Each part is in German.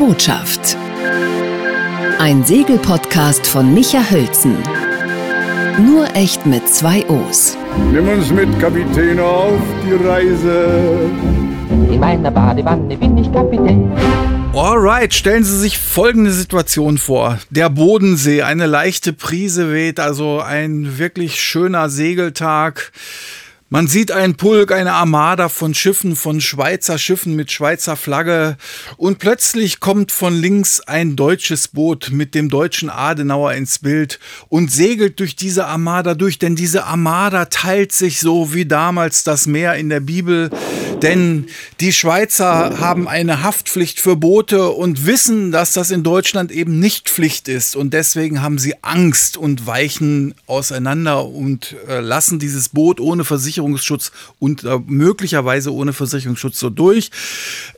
Botschaft. Ein Segelpodcast von Micha Hölzen. Nur echt mit zwei O's. Nimm uns mit, Kapitän, auf die Reise. In meiner Badewanne bin ich Kapitän. Alright, stellen Sie sich folgende Situation vor. Der Bodensee, eine leichte Prise weht, also ein wirklich schöner Segeltag. Man sieht einen Pulk, eine Armada von Schiffen, von Schweizer Schiffen mit Schweizer Flagge. Und plötzlich kommt von links ein deutsches Boot mit dem deutschen Adenauer ins Bild und segelt durch diese Armada durch, denn diese Armada teilt sich so wie damals das Meer in der Bibel, denn die Schweizer haben eine Haftpflicht für Boote und wissen, dass das in Deutschland eben nicht Pflicht ist und deswegen haben sie Angst und weichen auseinander und äh, lassen dieses Boot ohne Versicherung Versicherungsschutz und äh, möglicherweise ohne Versicherungsschutz so durch.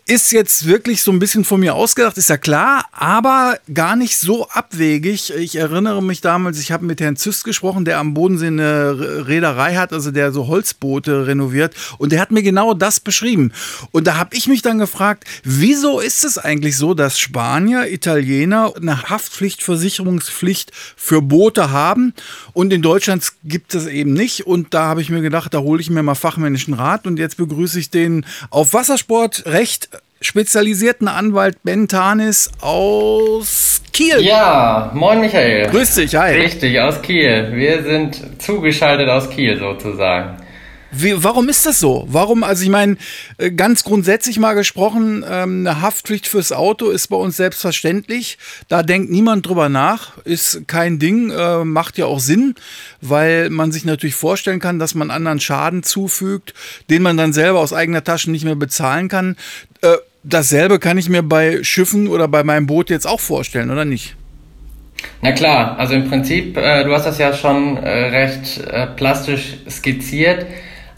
Ist jetzt wirklich so ein bisschen von mir ausgedacht, ist ja klar, aber gar nicht so abwegig. Ich erinnere mich damals, ich habe mit Herrn Züst gesprochen, der am Bodensee eine Reederei hat, also der so Holzboote renoviert und der hat mir genau das beschrieben. Und da habe ich mich dann gefragt, wieso ist es eigentlich so, dass Spanier, Italiener eine Haftpflichtversicherungspflicht für Boote haben und in Deutschland gibt es eben nicht. Und da habe ich mir gedacht, da hole ich mir mal fachmännischen Rat und jetzt begrüße ich den auf Wassersportrecht spezialisierten Anwalt Ben Tanis aus Kiel. Ja, moin Michael. Grüß dich, hi. Richtig, aus Kiel. Wir sind zugeschaltet aus Kiel sozusagen. Wie, warum ist das so? Warum, also ich meine, äh, ganz grundsätzlich mal gesprochen, ähm, eine Haftpflicht fürs Auto ist bei uns selbstverständlich. Da denkt niemand drüber nach, ist kein Ding, äh, macht ja auch Sinn, weil man sich natürlich vorstellen kann, dass man anderen Schaden zufügt, den man dann selber aus eigener Tasche nicht mehr bezahlen kann. Dasselbe kann ich mir bei Schiffen oder bei meinem Boot jetzt auch vorstellen, oder nicht? Na klar, also im Prinzip, äh, du hast das ja schon äh, recht äh, plastisch skizziert.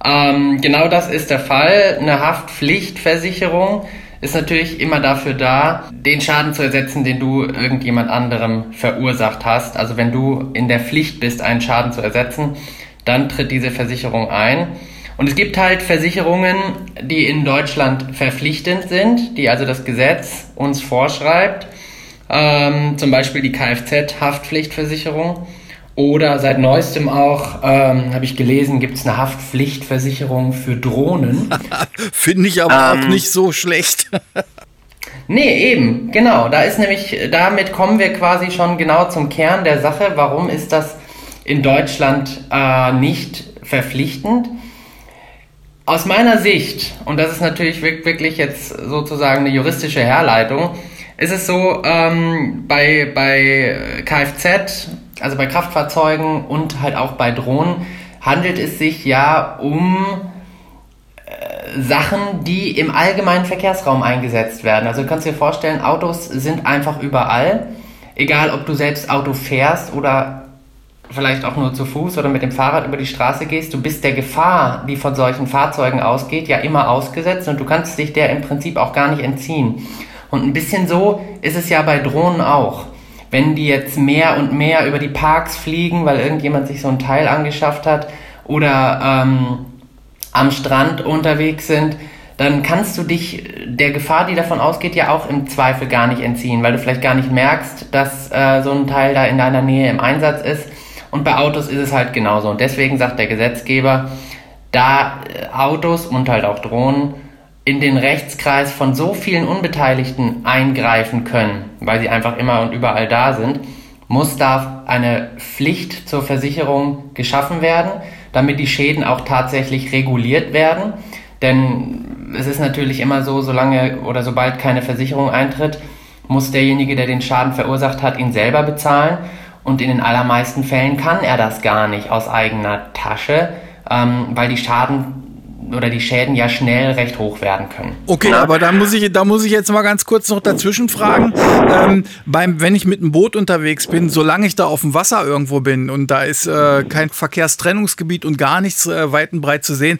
Ähm, genau das ist der Fall. Eine Haftpflichtversicherung ist natürlich immer dafür da, den Schaden zu ersetzen, den du irgendjemand anderem verursacht hast. Also wenn du in der Pflicht bist, einen Schaden zu ersetzen, dann tritt diese Versicherung ein. Und es gibt halt Versicherungen, die in Deutschland verpflichtend sind, die also das Gesetz uns vorschreibt. Ähm, zum Beispiel die Kfz-Haftpflichtversicherung. Oder seit neuestem auch, ähm, habe ich gelesen, gibt es eine Haftpflichtversicherung für Drohnen. Finde ich aber ähm, auch nicht so schlecht. nee, eben, genau. Da ist nämlich, damit kommen wir quasi schon genau zum Kern der Sache. Warum ist das in Deutschland äh, nicht verpflichtend? Aus meiner Sicht, und das ist natürlich wirklich jetzt sozusagen eine juristische Herleitung, ist es so, ähm, bei, bei Kfz also bei Kraftfahrzeugen und halt auch bei Drohnen, handelt es sich ja um äh, Sachen, die im allgemeinen Verkehrsraum eingesetzt werden. Also du kannst dir vorstellen, Autos sind einfach überall. Egal, ob du selbst Auto fährst oder vielleicht auch nur zu Fuß oder mit dem Fahrrad über die Straße gehst, du bist der Gefahr, die von solchen Fahrzeugen ausgeht, ja immer ausgesetzt und du kannst dich der im Prinzip auch gar nicht entziehen. Und ein bisschen so ist es ja bei Drohnen auch wenn die jetzt mehr und mehr über die Parks fliegen, weil irgendjemand sich so ein Teil angeschafft hat oder ähm, am Strand unterwegs sind, dann kannst du dich der Gefahr, die davon ausgeht, ja auch im Zweifel gar nicht entziehen, weil du vielleicht gar nicht merkst, dass äh, so ein Teil da in deiner Nähe im Einsatz ist. Und bei Autos ist es halt genauso. Und deswegen sagt der Gesetzgeber, da äh, Autos und halt auch Drohnen in den Rechtskreis von so vielen Unbeteiligten eingreifen können, weil sie einfach immer und überall da sind, muss da eine Pflicht zur Versicherung geschaffen werden, damit die Schäden auch tatsächlich reguliert werden. Denn es ist natürlich immer so, solange oder sobald keine Versicherung eintritt, muss derjenige, der den Schaden verursacht hat, ihn selber bezahlen. Und in den allermeisten Fällen kann er das gar nicht aus eigener Tasche, ähm, weil die Schaden oder die Schäden ja schnell recht hoch werden können. Okay, aber da muss ich, da muss ich jetzt mal ganz kurz noch dazwischen fragen. Ähm, beim, wenn ich mit einem Boot unterwegs bin, solange ich da auf dem Wasser irgendwo bin und da ist äh, kein Verkehrstrennungsgebiet und gar nichts äh, weit und breit zu sehen,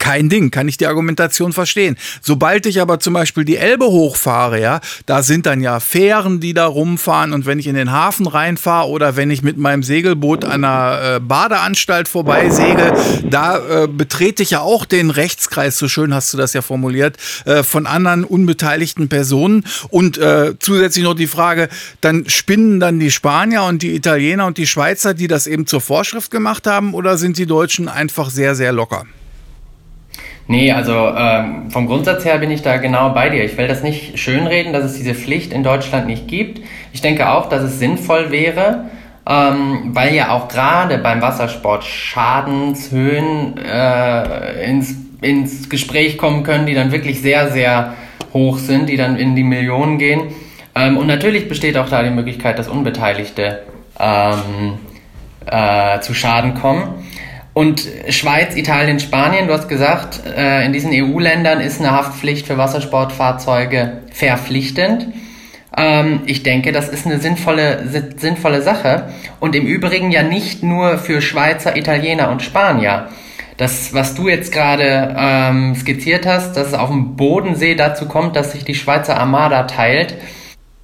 kein Ding, kann ich die Argumentation verstehen. Sobald ich aber zum Beispiel die Elbe hochfahre, ja, da sind dann ja Fähren, die da rumfahren und wenn ich in den Hafen reinfahre oder wenn ich mit meinem Segelboot an einer äh, Badeanstalt vorbeisegel, da äh, betrete ich ja auch den Rechtskreis, so schön hast du das ja formuliert, äh, von anderen unbeteiligten Personen und äh, zusätzlich noch die Frage, dann spinnen dann die Spanier und die Italiener und die Schweizer, die das eben zur Vorschrift gemacht haben oder sind die Deutschen einfach sehr, sehr locker? Nee, also ähm, vom Grundsatz her bin ich da genau bei dir. Ich will das nicht schönreden, dass es diese Pflicht in Deutschland nicht gibt. Ich denke auch, dass es sinnvoll wäre, ähm, weil ja auch gerade beim Wassersport Schadenshöhen äh, ins, ins Gespräch kommen können, die dann wirklich sehr, sehr hoch sind, die dann in die Millionen gehen. Ähm, und natürlich besteht auch da die Möglichkeit, dass Unbeteiligte ähm, äh, zu Schaden kommen. Und Schweiz, Italien, Spanien, du hast gesagt, äh, in diesen EU-Ländern ist eine Haftpflicht für Wassersportfahrzeuge verpflichtend. Ähm, ich denke, das ist eine sinnvolle, sinnvolle Sache. Und im Übrigen ja nicht nur für Schweizer, Italiener und Spanier. Das, was du jetzt gerade ähm, skizziert hast, dass es auf dem Bodensee dazu kommt, dass sich die Schweizer Armada teilt,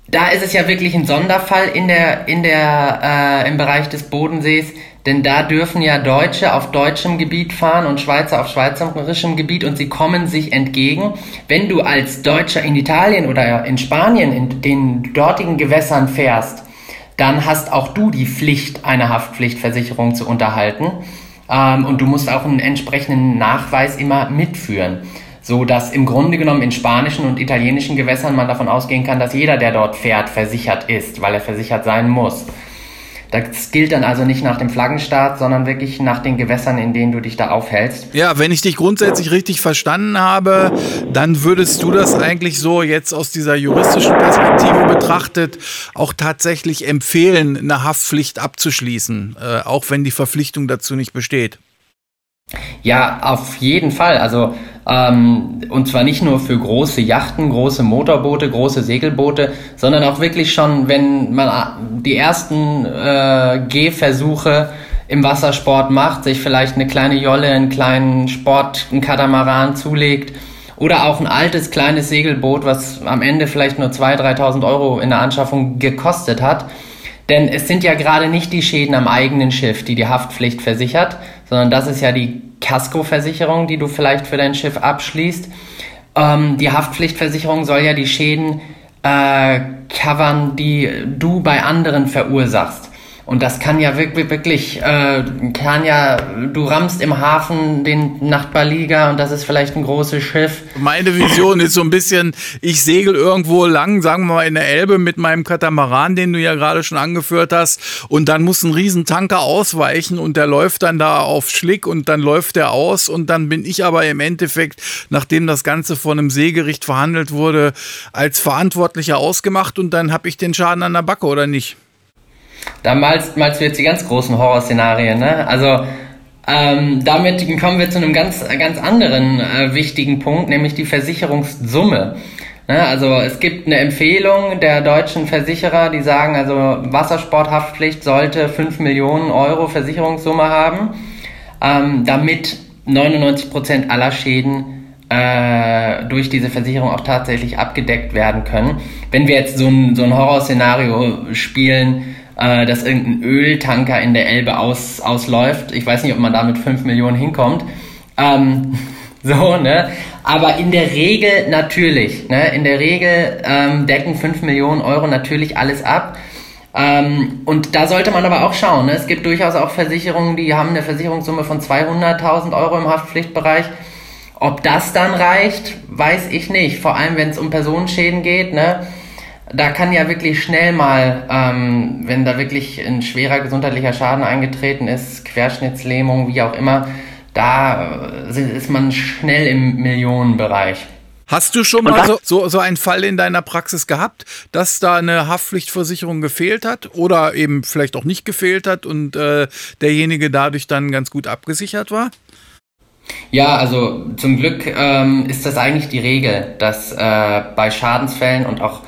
da ist es ja wirklich ein Sonderfall in der, in der, äh, im Bereich des Bodensees, denn da dürfen ja Deutsche auf deutschem Gebiet fahren und Schweizer auf schweizerischem Gebiet und sie kommen sich entgegen. Wenn du als Deutscher in Italien oder in Spanien in den dortigen Gewässern fährst, dann hast auch du die Pflicht, eine Haftpflichtversicherung zu unterhalten. Ähm, und du musst auch einen entsprechenden Nachweis immer mitführen so dass im Grunde genommen in spanischen und italienischen Gewässern man davon ausgehen kann, dass jeder, der dort fährt, versichert ist, weil er versichert sein muss. Das gilt dann also nicht nach dem Flaggenstaat, sondern wirklich nach den Gewässern, in denen du dich da aufhältst. Ja, wenn ich dich grundsätzlich richtig verstanden habe, dann würdest du das eigentlich so jetzt aus dieser juristischen Perspektive betrachtet auch tatsächlich empfehlen, eine Haftpflicht abzuschließen, äh, auch wenn die Verpflichtung dazu nicht besteht. Ja, auf jeden Fall. Also ähm, und zwar nicht nur für große Yachten, große Motorboote, große Segelboote, sondern auch wirklich schon, wenn man äh, die ersten äh, Gehversuche im Wassersport macht, sich vielleicht eine kleine Jolle, einen kleinen Sport, einen Katamaran zulegt oder auch ein altes kleines Segelboot, was am Ende vielleicht nur 2.000, 3.000 Euro in der Anschaffung gekostet hat. Denn es sind ja gerade nicht die Schäden am eigenen Schiff, die die Haftpflicht versichert, sondern das ist ja die Kaskoversicherung, die du vielleicht für dein Schiff abschließt. Ähm, die Haftpflichtversicherung soll ja die Schäden äh, covern, die du bei anderen verursachst. Und das kann ja wirklich, wirklich, äh, kann ja, du rammst im Hafen den Nachbarliga und das ist vielleicht ein großes Schiff. Meine Vision ist so ein bisschen, ich segel irgendwo lang, sagen wir mal in der Elbe mit meinem Katamaran, den du ja gerade schon angeführt hast, und dann muss ein Riesentanker ausweichen und der läuft dann da auf Schlick und dann läuft der aus und dann bin ich aber im Endeffekt, nachdem das Ganze vor einem Seegericht verhandelt wurde, als Verantwortlicher ausgemacht und dann habe ich den Schaden an der Backe oder nicht? Da malst, malst du jetzt die ganz großen Horrorszenarien, ne? Also, ähm, damit kommen wir zu einem ganz, ganz anderen äh, wichtigen Punkt, nämlich die Versicherungssumme. Ne? Also es gibt eine Empfehlung der deutschen Versicherer, die sagen, also Wassersporthaftpflicht sollte 5 Millionen Euro Versicherungssumme haben, ähm, damit 99 Prozent aller Schäden äh, durch diese Versicherung auch tatsächlich abgedeckt werden können. Wenn wir jetzt so ein, so ein Horrorszenario spielen, äh, dass irgendein Öltanker in der Elbe aus, ausläuft. Ich weiß nicht, ob man da mit 5 Millionen hinkommt. Ähm, so, ne? Aber in der Regel natürlich, ne? In der Regel ähm, decken 5 Millionen Euro natürlich alles ab. Ähm, und da sollte man aber auch schauen. Ne? Es gibt durchaus auch Versicherungen, die haben eine Versicherungssumme von 200.000 Euro im Haftpflichtbereich. Ob das dann reicht, weiß ich nicht. Vor allem, wenn es um Personenschäden geht. Ne? Da kann ja wirklich schnell mal, ähm, wenn da wirklich ein schwerer gesundheitlicher Schaden eingetreten ist, Querschnittslähmung, wie auch immer, da äh, ist man schnell im Millionenbereich. Hast du schon mal so, so, so einen Fall in deiner Praxis gehabt, dass da eine Haftpflichtversicherung gefehlt hat oder eben vielleicht auch nicht gefehlt hat und äh, derjenige dadurch dann ganz gut abgesichert war? Ja, also zum Glück ähm, ist das eigentlich die Regel, dass äh, bei Schadensfällen und auch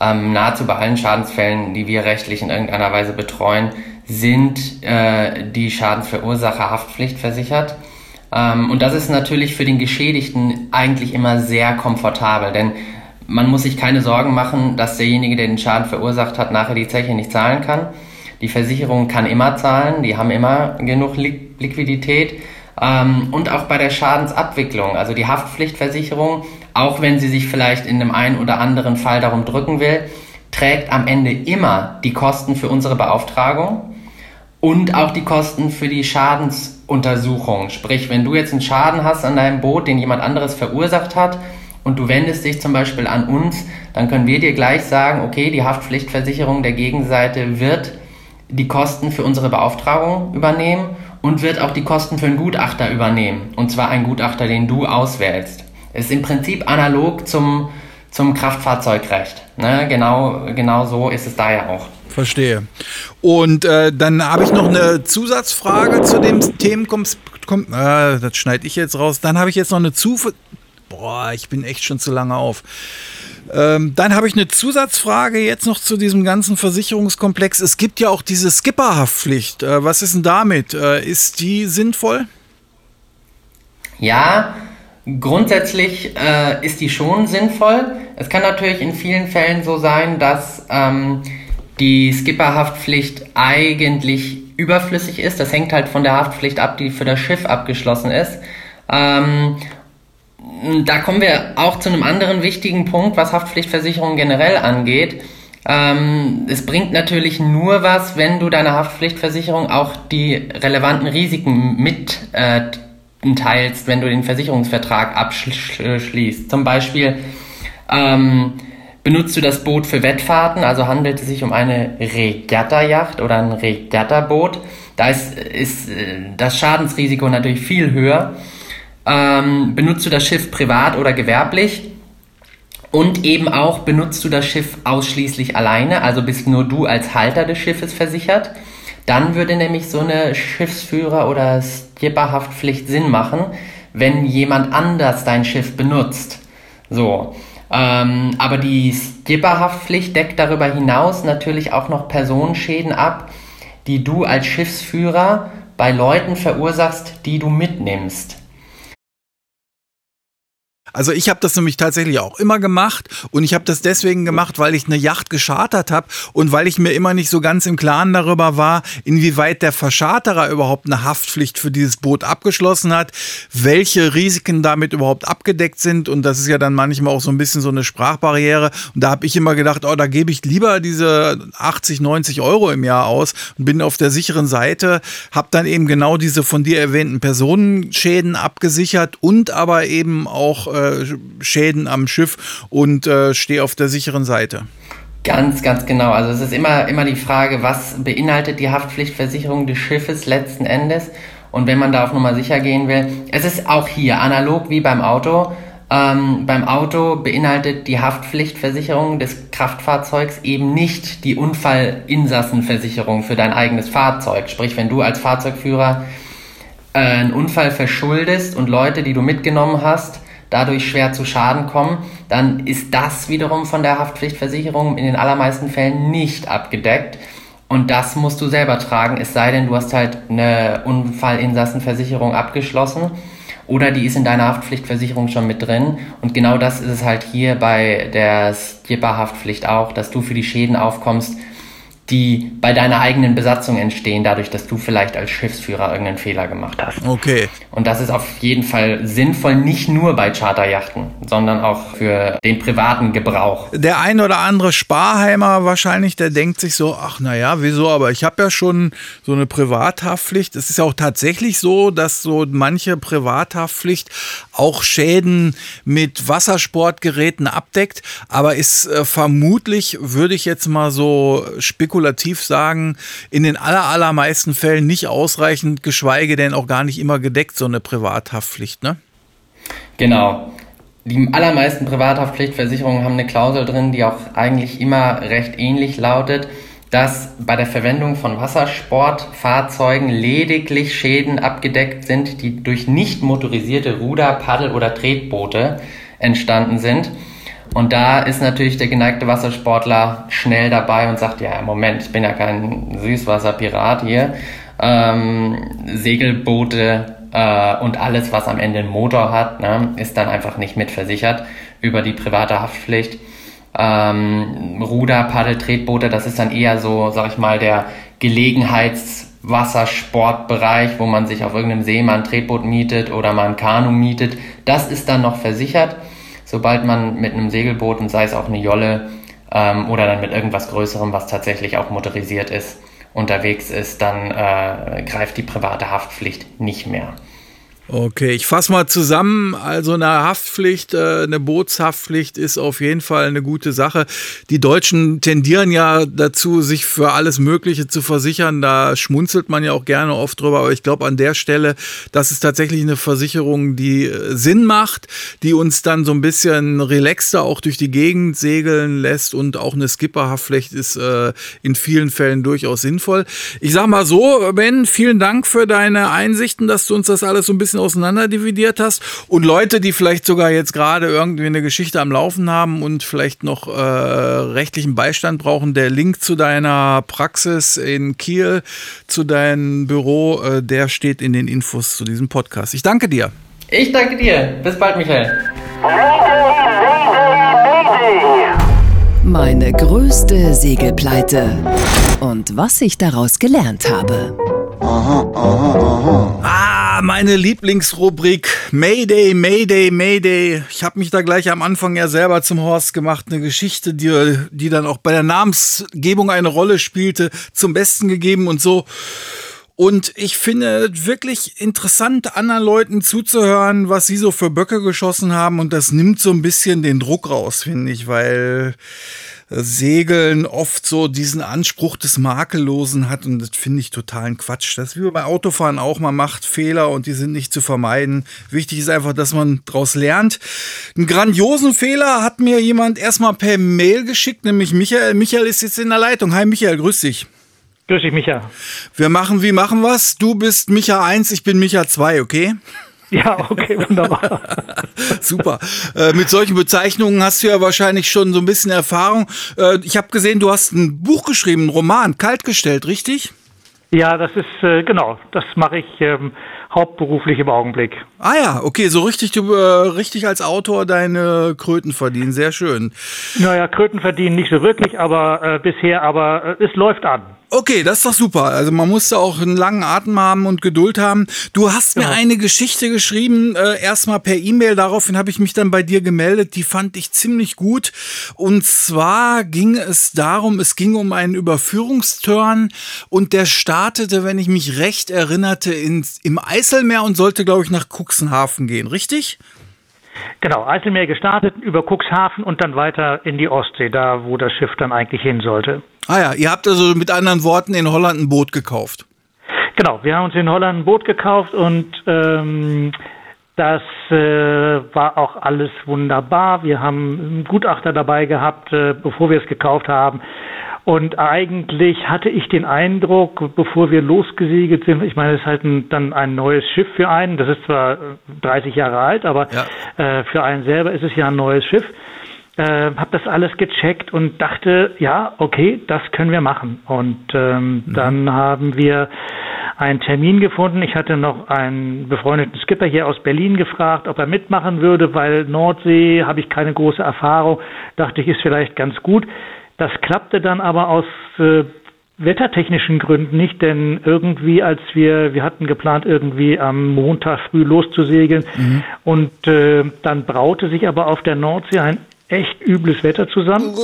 ähm, nahezu bei allen Schadensfällen, die wir rechtlich in irgendeiner Weise betreuen, sind äh, die Schadensverursacher Haftpflicht versichert. Ähm, und das ist natürlich für den Geschädigten eigentlich immer sehr komfortabel, denn man muss sich keine Sorgen machen, dass derjenige, der den Schaden verursacht hat, nachher die Zeche nicht zahlen kann. Die Versicherung kann immer zahlen, die haben immer genug Liquidität. Ähm, und auch bei der Schadensabwicklung, also die Haftpflichtversicherung, auch wenn sie sich vielleicht in dem einen oder anderen Fall darum drücken will, trägt am Ende immer die Kosten für unsere Beauftragung und auch die Kosten für die Schadensuntersuchung. Sprich, wenn du jetzt einen Schaden hast an deinem Boot, den jemand anderes verursacht hat, und du wendest dich zum Beispiel an uns, dann können wir dir gleich sagen, okay, die Haftpflichtversicherung der Gegenseite wird die Kosten für unsere Beauftragung übernehmen und wird auch die Kosten für einen Gutachter übernehmen. Und zwar einen Gutachter, den du auswählst. Ist im Prinzip analog zum, zum Kraftfahrzeugrecht. Ne? Genau, genau so ist es da ja auch. Verstehe. Und äh, dann habe ich noch eine Zusatzfrage zu dem Themenkomplex. Äh, das schneide ich jetzt raus. Dann habe ich jetzt noch eine Zuf Boah, ich bin echt schon zu lange auf. Ähm, dann habe ich eine Zusatzfrage jetzt noch zu diesem ganzen Versicherungskomplex. Es gibt ja auch diese Skipperhaftpflicht. Äh, was ist denn damit? Äh, ist die sinnvoll? Ja, grundsätzlich äh, ist die schon sinnvoll. Es kann natürlich in vielen Fällen so sein, dass ähm, die Skipperhaftpflicht eigentlich überflüssig ist. Das hängt halt von der Haftpflicht ab, die für das Schiff abgeschlossen ist. Ähm, da kommen wir auch zu einem anderen wichtigen Punkt, was Haftpflichtversicherung generell angeht. Ähm, es bringt natürlich nur was, wenn du deiner Haftpflichtversicherung auch die relevanten Risiken mitteilst, äh, wenn du den Versicherungsvertrag abschließt. Zum Beispiel ähm, benutzt du das Boot für Wettfahrten, also handelt es sich um eine Regatta-Yacht oder ein Regatta-Boot. Da ist, ist äh, das Schadensrisiko natürlich viel höher ähm, benutzt du das Schiff privat oder gewerblich und eben auch benutzt du das Schiff ausschließlich alleine, also bist nur du als Halter des Schiffes versichert. Dann würde nämlich so eine Schiffsführer- oder Skipperhaftpflicht Sinn machen, wenn jemand anders dein Schiff benutzt. So. Ähm, aber die Skipperhaftpflicht deckt darüber hinaus natürlich auch noch Personenschäden ab, die du als Schiffsführer bei Leuten verursachst, die du mitnimmst. Also ich habe das nämlich tatsächlich auch immer gemacht und ich habe das deswegen gemacht, weil ich eine Yacht geschartert habe und weil ich mir immer nicht so ganz im Klaren darüber war, inwieweit der Verscharterer überhaupt eine Haftpflicht für dieses Boot abgeschlossen hat, welche Risiken damit überhaupt abgedeckt sind und das ist ja dann manchmal auch so ein bisschen so eine Sprachbarriere und da habe ich immer gedacht, oh, da gebe ich lieber diese 80, 90 Euro im Jahr aus und bin auf der sicheren Seite, habe dann eben genau diese von dir erwähnten Personenschäden abgesichert und aber eben auch äh, Schäden am Schiff und äh, stehe auf der sicheren Seite. Ganz, ganz genau. Also es ist immer, immer die Frage, was beinhaltet die Haftpflichtversicherung des Schiffes letzten Endes? Und wenn man da auf Nummer sicher gehen will, es ist auch hier analog wie beim Auto. Ähm, beim Auto beinhaltet die Haftpflichtversicherung des Kraftfahrzeugs eben nicht die Unfallinsassenversicherung für dein eigenes Fahrzeug. Sprich, wenn du als Fahrzeugführer äh, einen Unfall verschuldest und Leute, die du mitgenommen hast, dadurch schwer zu Schaden kommen, dann ist das wiederum von der Haftpflichtversicherung in den allermeisten Fällen nicht abgedeckt. Und das musst du selber tragen, es sei denn, du hast halt eine Unfallinsassenversicherung abgeschlossen oder die ist in deiner Haftpflichtversicherung schon mit drin. Und genau das ist es halt hier bei der Skipper-Haftpflicht auch, dass du für die Schäden aufkommst, die bei deiner eigenen Besatzung entstehen, dadurch, dass du vielleicht als Schiffsführer irgendeinen Fehler gemacht hast. Okay. Und das ist auf jeden Fall sinnvoll, nicht nur bei Charterjachten, sondern auch für den privaten Gebrauch. Der ein oder andere Sparheimer wahrscheinlich, der denkt sich so, ach naja, wieso, aber ich habe ja schon so eine Privathaftpflicht. Es ist ja auch tatsächlich so, dass so manche Privathaftpflicht auch Schäden mit Wassersportgeräten abdeckt, aber ist äh, vermutlich, würde ich jetzt mal so spekulativ sagen, in den aller, allermeisten Fällen nicht ausreichend, geschweige denn auch gar nicht immer gedeckt, so eine Privathaftpflicht, ne? Genau. Die allermeisten Privathaftpflichtversicherungen haben eine Klausel drin, die auch eigentlich immer recht ähnlich lautet, dass bei der Verwendung von Wassersportfahrzeugen lediglich Schäden abgedeckt sind, die durch nicht motorisierte Ruder-, Paddel- oder Tretboote entstanden sind. Und da ist natürlich der geneigte Wassersportler schnell dabei und sagt, ja, Moment, ich bin ja kein Süßwasserpirat hier. Ähm, Segelboote äh, und alles, was am Ende einen Motor hat, ne, ist dann einfach nicht mitversichert über die private Haftpflicht. Ähm, Ruder, Paddel, Tretboote, das ist dann eher so, sag ich mal, der Gelegenheitswassersportbereich, wo man sich auf irgendeinem See mal ein Tretboot mietet oder mal ein Kanu mietet. Das ist dann noch versichert. Sobald man mit einem Segelboot und sei es auch eine Jolle ähm, oder dann mit irgendwas Größerem, was tatsächlich auch motorisiert ist, unterwegs ist, dann äh, greift die private Haftpflicht nicht mehr. Okay, ich fasse mal zusammen. Also eine Haftpflicht, äh, eine Bootshaftpflicht ist auf jeden Fall eine gute Sache. Die Deutschen tendieren ja dazu, sich für alles Mögliche zu versichern. Da schmunzelt man ja auch gerne oft drüber. Aber ich glaube an der Stelle, das ist tatsächlich eine Versicherung, die äh, Sinn macht, die uns dann so ein bisschen relaxter auch durch die Gegend segeln lässt. Und auch eine Skipperhaftpflicht ist äh, in vielen Fällen durchaus sinnvoll. Ich sag mal so, Ben, vielen Dank für deine Einsichten, dass du uns das alles so ein bisschen bisschen auseinanderdividiert hast. Und Leute, die vielleicht sogar jetzt gerade irgendwie eine Geschichte am Laufen haben und vielleicht noch äh, rechtlichen Beistand brauchen, der Link zu deiner Praxis in Kiel, zu deinem Büro, äh, der steht in den Infos zu diesem Podcast. Ich danke dir. Ich danke dir. Bis bald, Michael. Meine größte Segelpleite und was ich daraus gelernt habe. Aha, aha, aha. Ah, meine Lieblingsrubrik Mayday, Mayday, Mayday. Ich habe mich da gleich am Anfang ja selber zum Horst gemacht. Eine Geschichte, die, die dann auch bei der Namensgebung eine Rolle spielte, zum Besten gegeben und so. Und ich finde wirklich interessant, anderen Leuten zuzuhören, was sie so für Böcke geschossen haben. Und das nimmt so ein bisschen den Druck raus, finde ich, weil Segeln oft so diesen Anspruch des Makellosen hat und das finde ich totalen Quatsch. Das ist wie bei Autofahren auch, man macht Fehler und die sind nicht zu vermeiden. Wichtig ist einfach, dass man daraus lernt. Einen grandiosen Fehler hat mir jemand erstmal per Mail geschickt, nämlich Michael. Michael ist jetzt in der Leitung. Hi Michael, grüß dich. Grüß dich, Micha. Wir machen wie machen was? Du bist Micha 1, ich bin Micha 2, okay? Ja, okay, wunderbar. Super. Äh, mit solchen Bezeichnungen hast du ja wahrscheinlich schon so ein bisschen Erfahrung. Äh, ich habe gesehen, du hast ein Buch geschrieben, einen Roman, kaltgestellt, richtig? Ja, das ist äh, genau. Das mache ich ähm, hauptberuflich im Augenblick. Ah ja, okay, so richtig du äh, richtig als Autor deine Kröten verdienen, sehr schön. Naja, Kröten verdienen nicht so wirklich, aber äh, bisher, aber äh, es läuft an. Okay, das ist doch super. Also man musste auch einen langen Atem haben und Geduld haben. Du hast mir ja. eine Geschichte geschrieben, äh, erstmal per E-Mail. Daraufhin habe ich mich dann bei dir gemeldet. Die fand ich ziemlich gut. Und zwar ging es darum, es ging um einen Überführungsturn und der startete, wenn ich mich recht erinnerte, ins, im Eiselmeer und sollte, glaube ich, nach Cuxenhafen gehen. Richtig? Genau, Eiselmeer gestartet, über Cuxhaven und dann weiter in die Ostsee, da wo das Schiff dann eigentlich hin sollte. Ah ja, ihr habt also mit anderen Worten in Holland ein Boot gekauft. Genau, wir haben uns in Holland ein Boot gekauft und ähm, das äh, war auch alles wunderbar. Wir haben einen Gutachter dabei gehabt, äh, bevor wir es gekauft haben. Und eigentlich hatte ich den Eindruck, bevor wir losgesegelt sind, ich meine, es ist halt ein, dann ein neues Schiff für einen. Das ist zwar 30 Jahre alt, aber ja. äh, für einen selber ist es ja ein neues Schiff. Äh, habe das alles gecheckt und dachte, ja, okay, das können wir machen. Und ähm, mhm. dann haben wir einen Termin gefunden. Ich hatte noch einen befreundeten Skipper hier aus Berlin gefragt, ob er mitmachen würde, weil Nordsee habe ich keine große Erfahrung. Dachte ich, ist vielleicht ganz gut. Das klappte dann aber aus äh, wettertechnischen Gründen nicht, denn irgendwie, als wir, wir hatten geplant, irgendwie am Montag früh loszusegeln mhm. und äh, dann braute sich aber auf der Nordsee ein echt übles Wetter zusammen.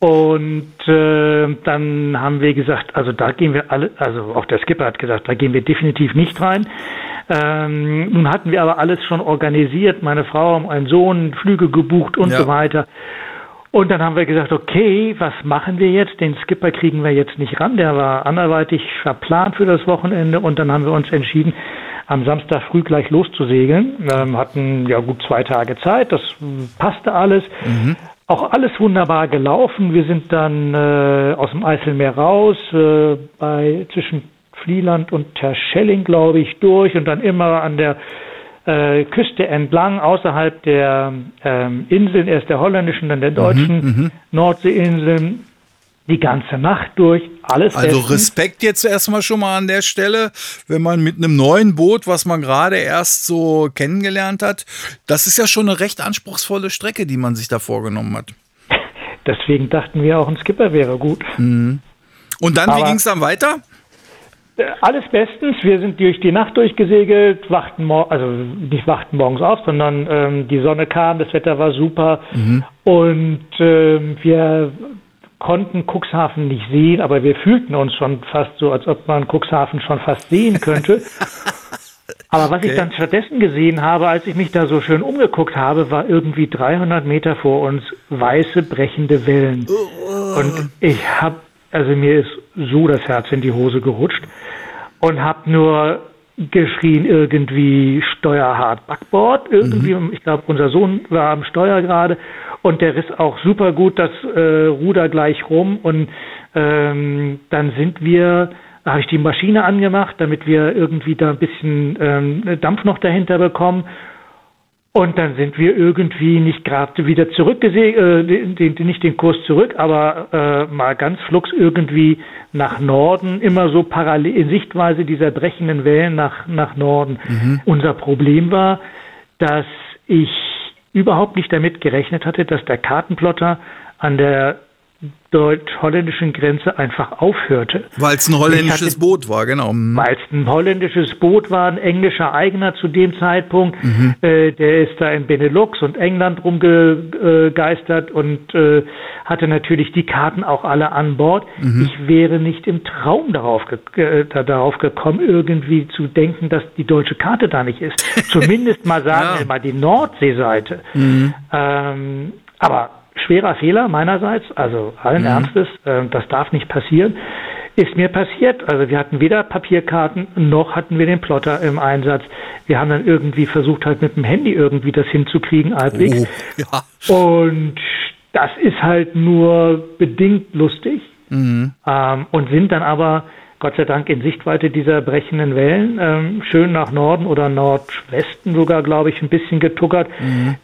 Und äh, dann haben wir gesagt, also da gehen wir alle, also auch der Skipper hat gesagt, da gehen wir definitiv nicht rein. Ähm, nun hatten wir aber alles schon organisiert, meine Frau, mein Sohn, Flüge gebucht und ja. so weiter. Und dann haben wir gesagt, okay, was machen wir jetzt? Den Skipper kriegen wir jetzt nicht ran. Der war anderweitig verplant für das Wochenende. Und dann haben wir uns entschieden, am Samstag früh gleich loszusegeln. Ähm, hatten ja gut zwei Tage Zeit. Das passte alles. Mhm. Auch alles wunderbar gelaufen. Wir sind dann äh, aus dem Eiselmeer raus, äh, bei zwischen Flieland und Terschelling, glaube ich, durch und dann immer an der äh, Küste entlang, außerhalb der ähm, Inseln, erst der holländischen, dann der deutschen mhm, mhm. Nordseeinseln, die ganze Nacht durch, alles Also bestens. Respekt jetzt erstmal schon mal an der Stelle, wenn man mit einem neuen Boot, was man gerade erst so kennengelernt hat, das ist ja schon eine recht anspruchsvolle Strecke, die man sich da vorgenommen hat. Deswegen dachten wir auch, ein Skipper wäre gut. Und dann, wie Aber- ging es dann weiter? Äh, Alles bestens. Wir sind durch die Nacht durchgesegelt, wachten also nicht wachten morgens auf, sondern ähm, die Sonne kam, das Wetter war super und ähm, wir konnten Cuxhaven nicht sehen, aber wir fühlten uns schon fast so, als ob man Cuxhaven schon fast sehen könnte. Aber was ich dann stattdessen gesehen habe, als ich mich da so schön umgeguckt habe, war irgendwie 300 Meter vor uns weiße brechende Wellen. Und ich habe, also mir ist so das Herz in die Hose gerutscht und habe nur geschrien irgendwie steuerhart Backbord. Irgendwie, ich glaube, unser Sohn war am Steuer gerade und der riss auch super gut das äh, Ruder gleich rum und ähm, dann sind wir, da habe ich die Maschine angemacht, damit wir irgendwie da ein bisschen ähm, Dampf noch dahinter bekommen. Und dann sind wir irgendwie nicht gerade wieder zurückgesegelt, äh, den, den, nicht den Kurs zurück, aber äh, mal ganz flugs irgendwie nach Norden, immer so parallel in Sichtweise dieser brechenden Wellen nach, nach Norden. Unser Problem war, dass ich überhaupt nicht damit gerechnet hatte, dass der Kartenplotter an der deutsch-holländischen Grenze einfach aufhörte. Weil es ein holländisches hatte- Boot war, genau. Mhm. Weil es ein holländisches Boot war, ein englischer Eigener zu dem Zeitpunkt. Äh, der ist da in Benelux und England rumgegeistert und äh, hatte natürlich die Karten auch alle an Bord. Ich wäre nicht im Traum darauf, ge äh, da- darauf gekommen, irgendwie zu denken, dass die deutsche Karte da nicht ist. Zumindest mal sagen Ja. wir mal die Nordseeseite. Ähm, aber schwerer Fehler meinerseits, also allen Ernstes, äh, das darf nicht passieren, ist mir passiert. Also wir hatten weder Papierkarten noch hatten wir den Plotter im Einsatz. Wir haben dann irgendwie versucht, halt mit dem Handy irgendwie das hinzukriegen, halbwegs. Oh, ja. Und das ist halt nur bedingt lustig. Ähm, und sind dann aber Gott sei Dank in Sichtweite dieser brechenden Wellen ähm, schön nach Norden oder Nordwesten sogar, glaube ich, ein bisschen getuckert,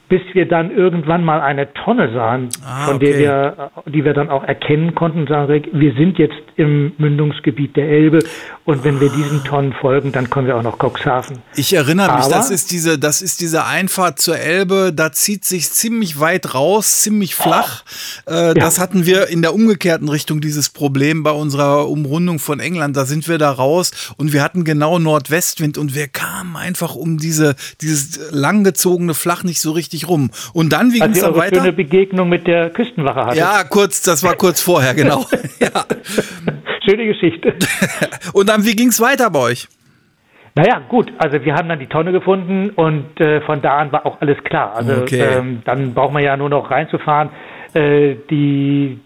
bis wir dann irgendwann mal eine Tonne sahen, Ah, von der okay. wir, die wir dann auch erkennen konnten und sagen, wir sind jetzt im Mündungsgebiet der Elbe und wenn wir diesen Tonnen folgen, dann kommen wir auch nach Cuxhaven. Ich erinnere mich, Aber- das ist diese, das ist diese Einfahrt zur Elbe, da zieht sich ziemlich weit raus, ziemlich flach. Äh, Das hatten wir in der umgekehrten Richtung dieses Problem bei unserer Umrundung von England. Da sind wir da raus und wir hatten genau Nordwestwind und wir kamen einfach um diese, dieses langgezogene Flach nicht so richtig rum. Und dann, wie ging es dann weiter? schöne Begegnung mit der Küstenwache hattet. Ja, kurz, das war kurz vorher, genau. ja. Schöne Geschichte. Und dann, wie ging es weiter bei euch? Naja, gut, also wir haben dann die Tonne gefunden und äh, von da an war auch alles klar. Also Okay. ähm, dann braucht man ja nur noch reinzufahren. Äh, die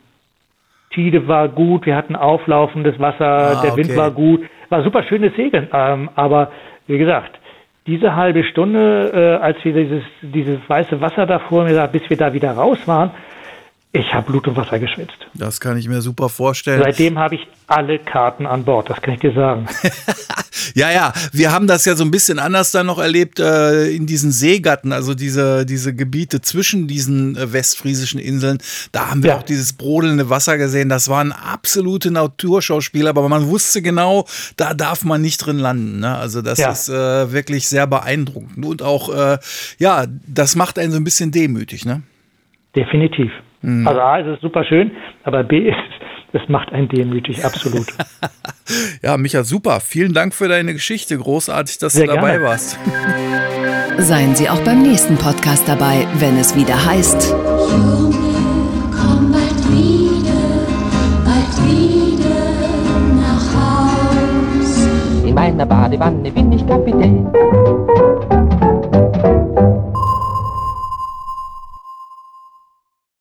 Tide war gut, wir hatten auflaufendes Wasser, Ah, der Wind okay. war gut, war super schönes Segeln. Ähm, aber wie gesagt, diese halbe Stunde, äh, als wir dieses, dieses weiße Wasser da vor mir, sah, bis wir da wieder raus waren, ich habe Blut und Wasser geschwitzt. Das kann ich mir super vorstellen. Seitdem habe ich alle Karten an Bord, das kann ich dir sagen. Ja, ja, wir haben das ja so ein bisschen anders dann noch erlebt äh, in diesen Seegatten, also diese, diese Gebiete zwischen diesen äh, westfriesischen Inseln. Da haben wir Ja. auch dieses brodelnde Wasser gesehen. Das waren absolute Naturschauspiele, aber man wusste genau, da darf man nicht drin landen. Ne? Also das Ja. ist äh, wirklich sehr beeindruckend und auch, äh, ja, das macht einen so ein bisschen demütig. Ne? Definitiv. Mhm. Also A, es ist super schön, aber B, es, es macht einen demütig, absolut. Ja, Micha, super. Vielen Dank für deine Geschichte. Großartig, dass Sehr du dabei gerne. warst. Seien Sie auch beim nächsten Podcast dabei, wenn es wieder heißt. Junge, komm bald wieder, bald wieder nach Haus. In meiner Badewanne bin ich Kapitän.